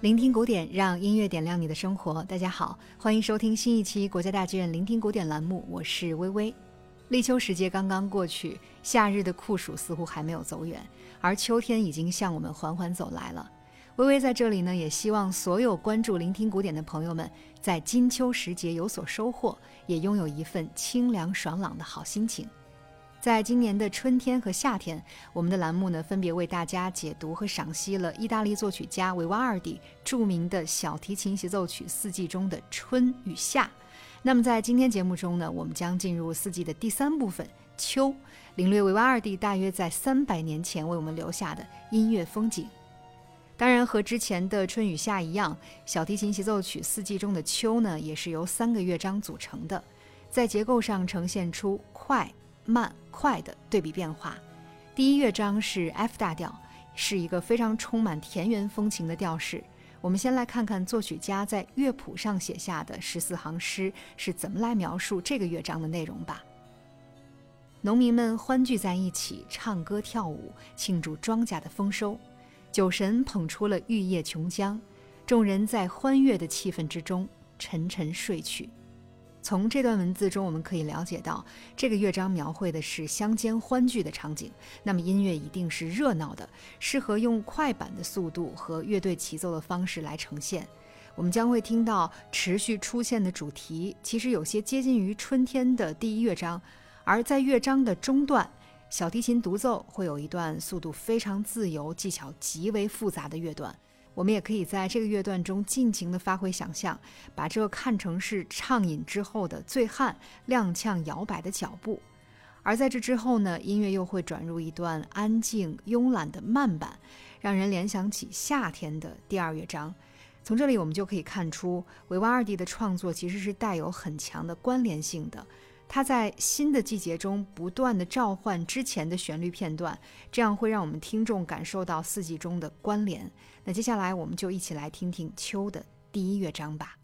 聆听古典，让音乐点亮你的生活。大家好，欢迎收听新一期国家大剧院聆听古典栏目，我是微微。立秋时节刚刚过去，夏日的酷暑似乎还没有走远，而秋天已经向我们缓缓走来了。微微在这里呢，也希望所有关注聆听古典的朋友们，在金秋时节有所收获，也拥有一份清凉爽朗的好心情。在今年的春天和夏天，我们的栏目呢分别为大家解读和赏析了意大利作曲家维瓦尔第著名的小提琴协奏曲四季中的春与夏。那么在今天节目中呢，我们将进入四季的第三部分秋，领略维瓦尔第大约在三百年前为我们留下的音乐风景。当然，和之前的春与夏一样，小提琴协奏曲四季中的秋呢，也是由三个乐章组成的，在结构上呈现出快。慢快的对比变化，第一乐章是 F 大调，是一个非常充满田园风情的调式。我们先来看看作曲家在乐谱上写下的十四行诗是怎么来描述这个乐章的内容吧。农民们欢聚在一起，唱歌跳舞，庆祝庄稼的丰收。酒神捧出了玉液琼浆，众人在欢悦的气氛之中沉沉睡去。从这段文字中，我们可以了解到，这个乐章描绘的是乡间欢聚的场景。那么音乐一定是热闹的，适合用快板的速度和乐队齐奏的方式来呈现。我们将会听到持续出现的主题，其实有些接近于春天的第一乐章。而在乐章的中段，小提琴独奏会有一段速度非常自由、技巧极为复杂的乐段。我们也可以在这个乐段中尽情地发挥想象，把这看成是畅饮之后的醉汉踉跄摇摆的脚步。而在这之后呢，音乐又会转入一段安静慵懒的慢板，让人联想起夏天的第二乐章。从这里我们就可以看出，维瓦尔第的创作其实是带有很强的关联性的。它在新的季节中不断的召唤之前的旋律片段，这样会让我们听众感受到四季中的关联。那接下来我们就一起来听听秋的第一乐章吧。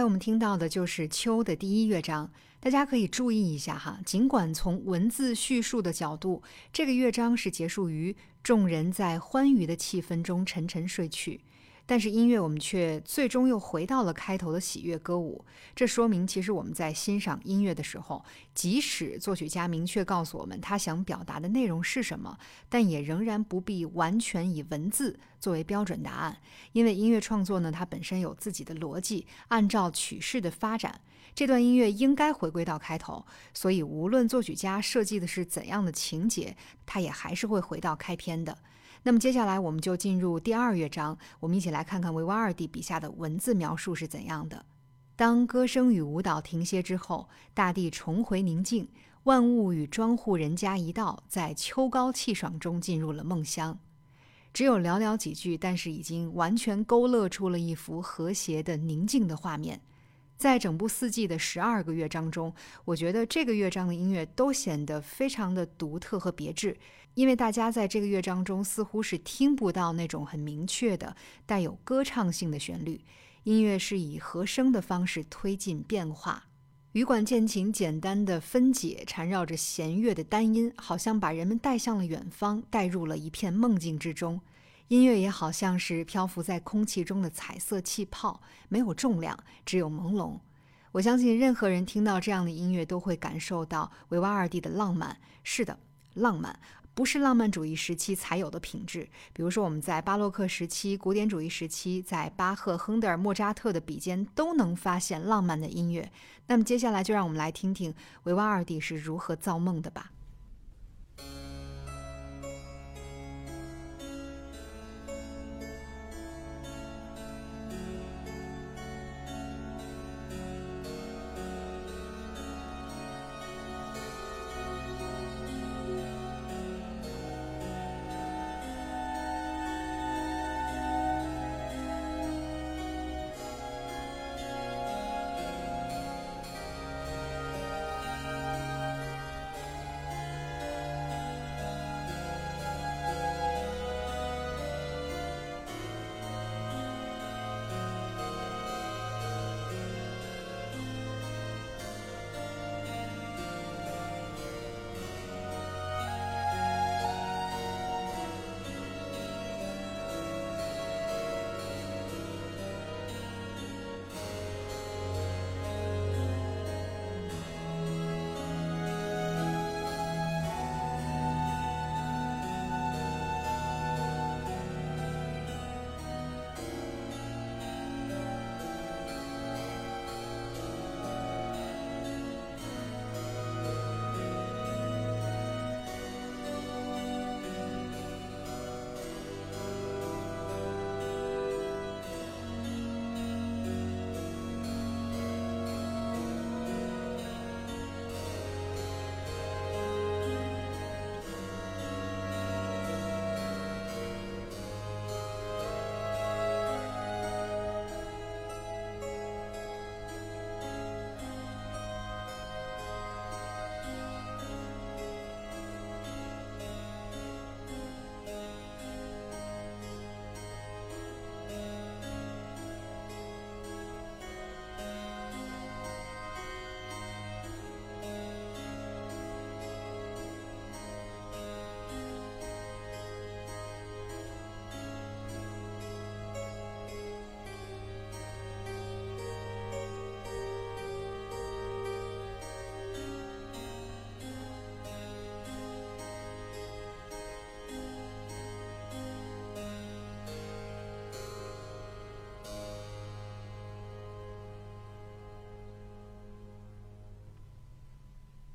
才我们听到的就是《秋》的第一乐章，大家可以注意一下哈。尽管从文字叙述的角度，这个乐章是结束于众人在欢愉的气氛中沉沉睡去。但是音乐，我们却最终又回到了开头的喜悦歌舞。这说明，其实我们在欣赏音乐的时候，即使作曲家明确告诉我们他想表达的内容是什么，但也仍然不必完全以文字作为标准答案。因为音乐创作呢，它本身有自己的逻辑，按照曲式的发展，这段音乐应该回归到开头。所以，无论作曲家设计的是怎样的情节，它也还是会回到开篇的。那么接下来我们就进入第二乐章，我们一起来看看维瓦尔第笔下的文字描述是怎样的。当歌声与舞蹈停歇之后，大地重回宁静，万物与庄户人家一道，在秋高气爽中进入了梦乡。只有寥寥几句，但是已经完全勾勒出了一幅和谐的宁静的画面。在整部四季的十二个乐章中，我觉得这个乐章的音乐都显得非常的独特和别致，因为大家在这个乐章中似乎是听不到那种很明确的带有歌唱性的旋律，音乐是以和声的方式推进变化，羽管键琴简单的分解，缠绕着弦乐的单音，好像把人们带向了远方，带入了一片梦境之中。音乐也好像是漂浮在空气中的彩色气泡，没有重量，只有朦胧。我相信任何人听到这样的音乐都会感受到维瓦尔第的浪漫。是的，浪漫不是浪漫主义时期才有的品质。比如说，我们在巴洛克时期、古典主义时期，在巴赫、亨德尔、莫扎特的笔尖都能发现浪漫的音乐。那么接下来就让我们来听听维瓦尔第是如何造梦的吧。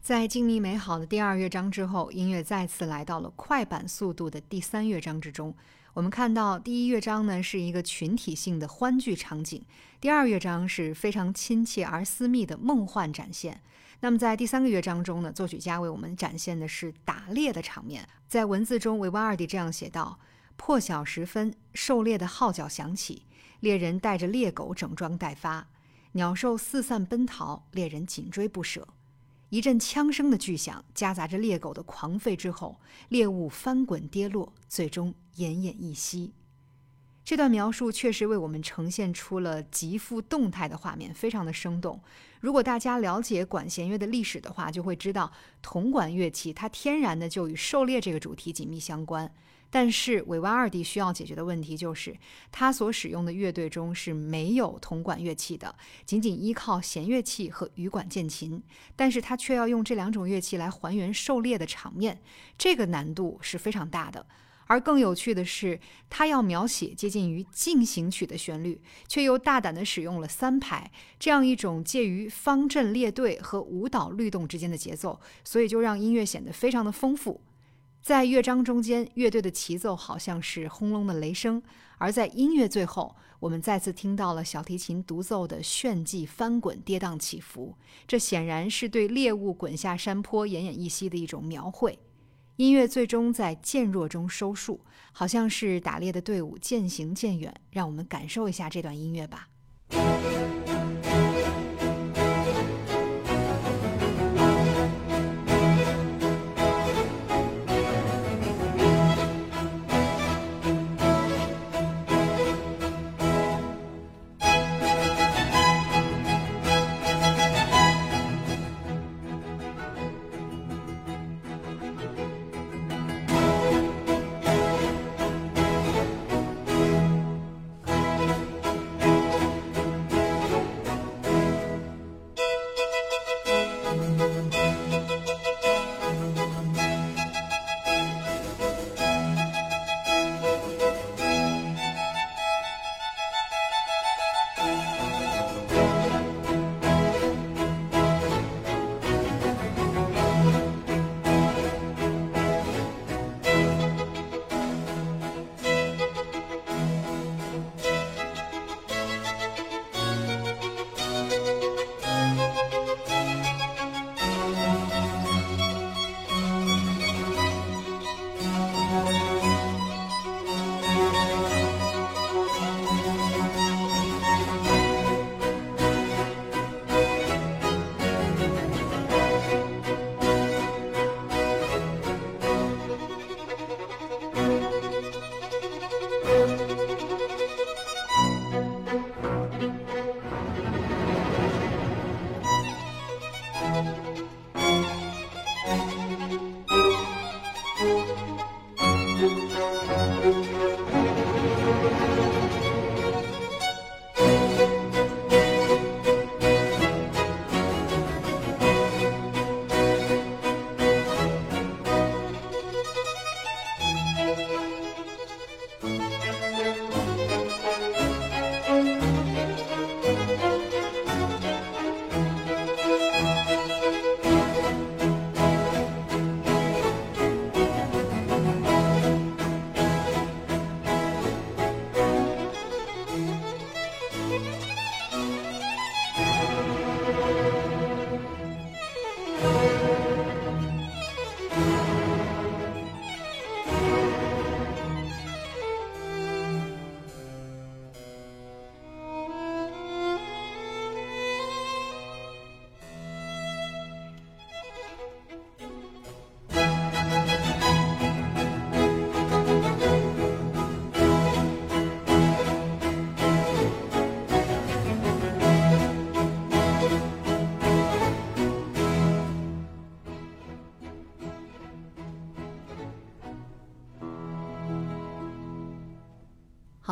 在静谧美好的第二乐章之后，音乐再次来到了快板速度的第三乐章之中。我们看到第一乐章呢是一个群体性的欢聚场景，第二乐章是非常亲切而私密的梦幻展现。那么在第三个乐章中呢，作曲家为我们展现的是打猎的场面。在文字中，维瓦尔第这样写道：“破晓时分，狩猎的号角响起，猎人带着猎狗整装待发，鸟兽四散奔逃，猎人紧追不舍。”一阵枪声的巨响，夹杂着猎狗的狂吠之后，猎物翻滚跌落，最终奄奄一息。这段描述确实为我们呈现出了极富动态的画面，非常的生动。如果大家了解管弦乐的历史的话，就会知道铜管乐器它天然的就与狩猎这个主题紧密相关。但是韦万二弟需要解决的问题就是，他所使用的乐队中是没有铜管乐器的，仅仅依靠弦乐器和羽管键琴。但是他却要用这两种乐器来还原狩猎的场面，这个难度是非常大的。而更有趣的是，他要描写接近于进行曲的旋律，却又大胆地使用了三拍这样一种介于方阵列队和舞蹈律动之间的节奏，所以就让音乐显得非常的丰富。在乐章中间，乐队的齐奏好像是轰隆的雷声；而在音乐最后，我们再次听到了小提琴独奏的炫技翻滚、跌宕起伏。这显然是对猎物滚下山坡、奄奄一息的一种描绘。音乐最终在渐弱中收束，好像是打猎的队伍渐行渐远。让我们感受一下这段音乐吧。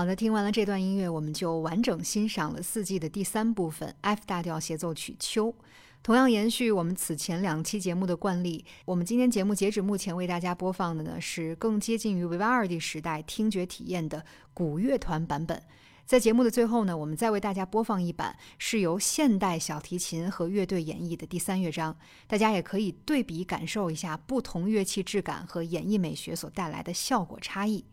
好的，听完了这段音乐，我们就完整欣赏了四季的第三部分 F 大调协奏曲《秋》。同样延续我们此前两期节目的惯例，我们今天节目截止目前为大家播放的呢是更接近于维瓦尔第时代听觉体验的古乐团版本。在节目的最后呢，我们再为大家播放一版是由现代小提琴和乐队演绎的第三乐章，大家也可以对比感受一下不同乐器质感和演绎美学所带来的效果差异。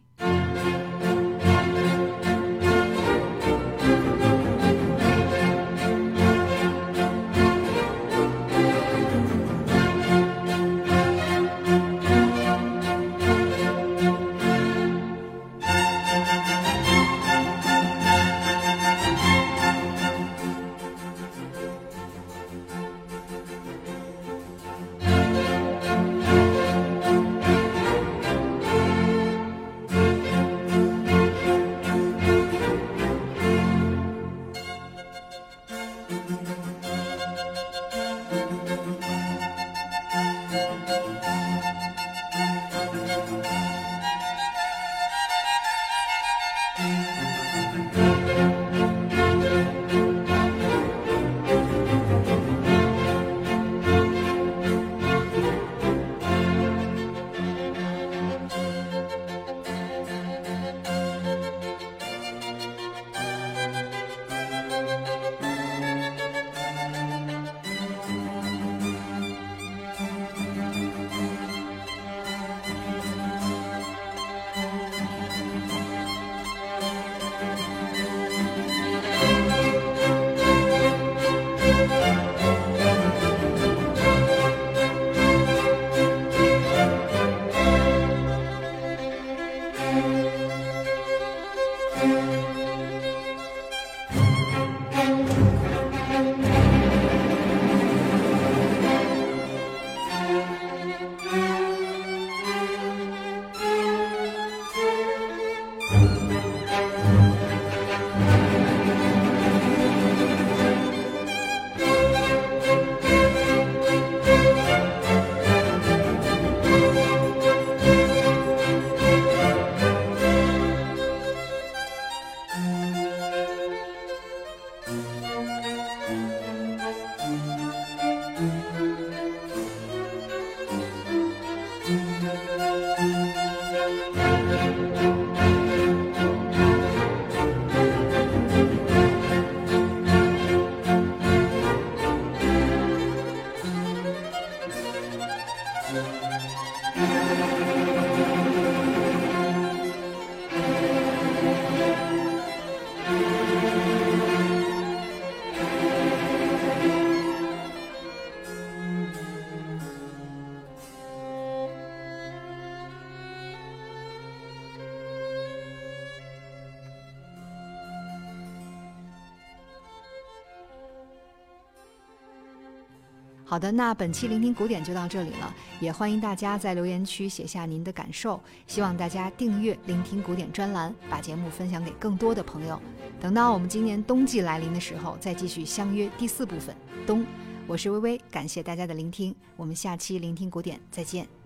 好的，那本期聆听古典就到这里了，也欢迎大家在留言区写下您的感受。希望大家订阅“聆听古典”专栏，把节目分享给更多的朋友。等到我们今年冬季来临的时候，再继续相约第四部分冬。我是微微，感谢大家的聆听，我们下期聆听古典再见。